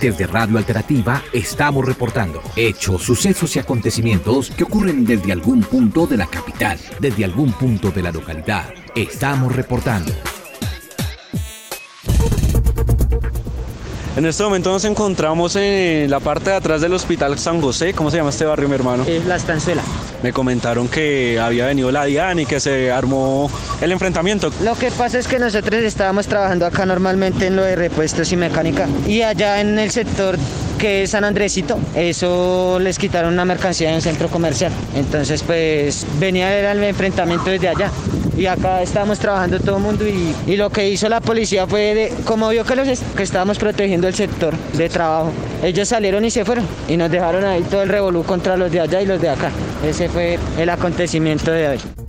Desde Radio Alternativa estamos reportando hechos, sucesos y acontecimientos que ocurren desde algún punto de la capital, desde algún punto de la localidad. Estamos reportando. En este momento nos encontramos en la parte de atrás del Hospital San José. ¿Cómo se llama este barrio, mi hermano? Es La Estanzuela. Me comentaron que había venido la DIAN y que se armó el enfrentamiento. Lo que pasa es que nosotros estábamos trabajando acá normalmente en lo de repuestos y mecánica. Y allá en el sector que es San Andresito, eso les quitaron una mercancía en un centro comercial. Entonces, pues venía el enfrentamiento desde allá. Y acá estábamos trabajando todo el mundo y, y, lo que hizo la policía fue, de, como vio que, los que estábamos protegiendo el sector de trabajo, ellos salieron y se fueron y nos dejaron ahí todo el revolú contra los de allá y los de acá. Ese fue el acontecimiento de hoy.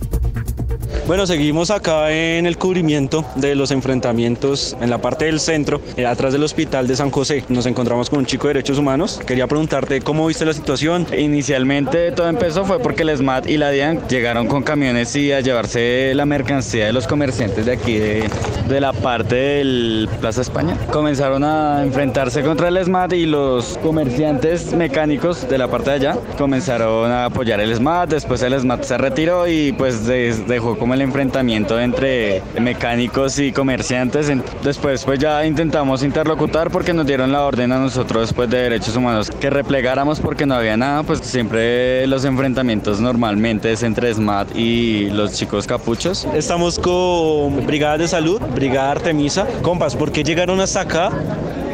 Bueno, seguimos acá en el cubrimiento de los enfrentamientos en la parte del centro, eh, atrás del hospital de San José. Nos encontramos con un chico de derechos humanos. Quería preguntarte cómo viste la situación. Inicialmente todo empezó fue porque el SMAT y la DIAN llegaron con camiones y a llevarse la mercancía de los comerciantes de aquí de, de la parte del Plaza España. Comenzaron a enfrentarse contra el SMAT y los comerciantes mecánicos de la parte de allá comenzaron a apoyar el SMAT. Después el SMAT se retiró y pues dejó como el enfrentamiento entre mecánicos y comerciantes. Después pues ya intentamos interlocutar porque nos dieron la orden a nosotros después de derechos humanos que replegáramos porque no había nada, pues siempre los enfrentamientos normalmente es entre SMAT y los chicos capuchos. Estamos con Brigada de Salud, Brigada Artemisa. Compas, ¿por qué llegaron hasta acá?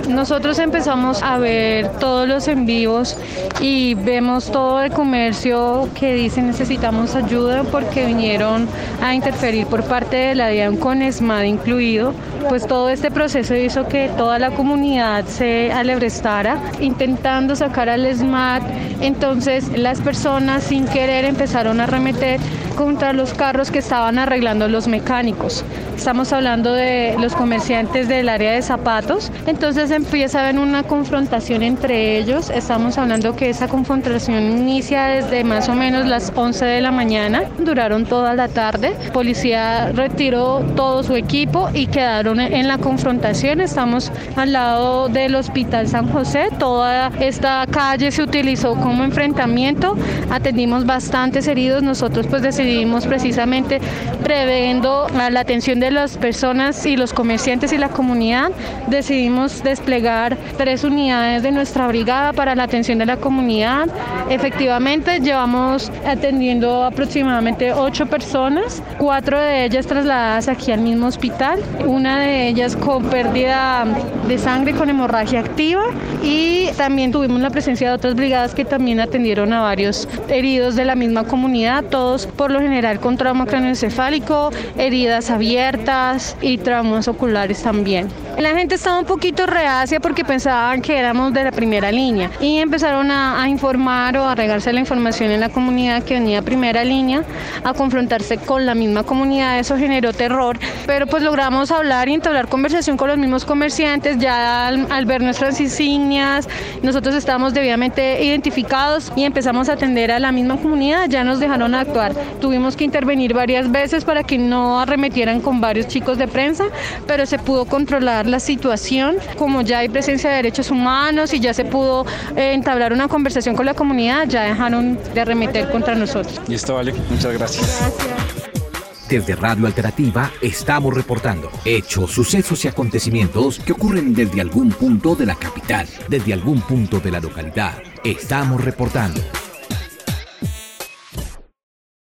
Nosotros empezamos a ver todos los en vivos y vemos todo el comercio que dice necesitamos ayuda porque vinieron a interferir por parte de la DIAN con ESMAD incluido. Pues todo este proceso hizo que toda la comunidad se alebrestara intentando sacar al ESMAD. Entonces las personas sin querer empezaron a arremeter contra los carros que estaban arreglando los mecánicos. Estamos hablando de los comerciantes del área de zapatos. Entonces empieza a haber una confrontación entre ellos. Estamos hablando que esa confrontación inicia desde más o menos las 11 de la mañana. Duraron toda la tarde. Policía retiró todo su equipo y quedaron en la confrontación. Estamos al lado del Hospital San José. Toda esta calle se utilizó como enfrentamiento. Atendimos bastantes heridos. Nosotros pues decidimos precisamente previendo la atención de las personas y los comerciantes y la comunidad, decidimos desplegar tres unidades de nuestra brigada para la atención de la comunidad. Efectivamente, llevamos atendiendo aproximadamente ocho personas, cuatro de ellas trasladadas aquí al mismo hospital, una de ellas con pérdida de sangre con hemorragia activa y también tuvimos la presencia de otras brigadas que también atendieron a varios heridos de la misma comunidad, todos por lo general con trauma craneoencefálico, heridas abiertas y traumas oculares también. La gente estaba un poquito reacia porque pensaban que éramos de la primera línea y empezaron a, a informar o a regarse la información en la comunidad que venía primera línea a confrontarse con la misma comunidad. Eso generó terror, pero pues logramos hablar y entablar conversación con los mismos comerciantes ya al, al ver nuestras insignias. Nosotros estábamos debidamente identificados y empezamos a atender a la misma comunidad. Ya nos dejaron actuar. Tuvimos que intervenir varias veces para que no arremetieran con varios chicos de prensa, pero se pudo controlar la situación. Como ya hay presencia de derechos humanos y ya se pudo eh, entablar una conversación con la comunidad, ya dejaron de arremeter contra nosotros. Listo, vale. Muchas gracias. Gracias. Desde Radio Alternativa estamos reportando hechos, sucesos y acontecimientos que ocurren desde algún punto de la capital, desde algún punto de la localidad. Estamos reportando.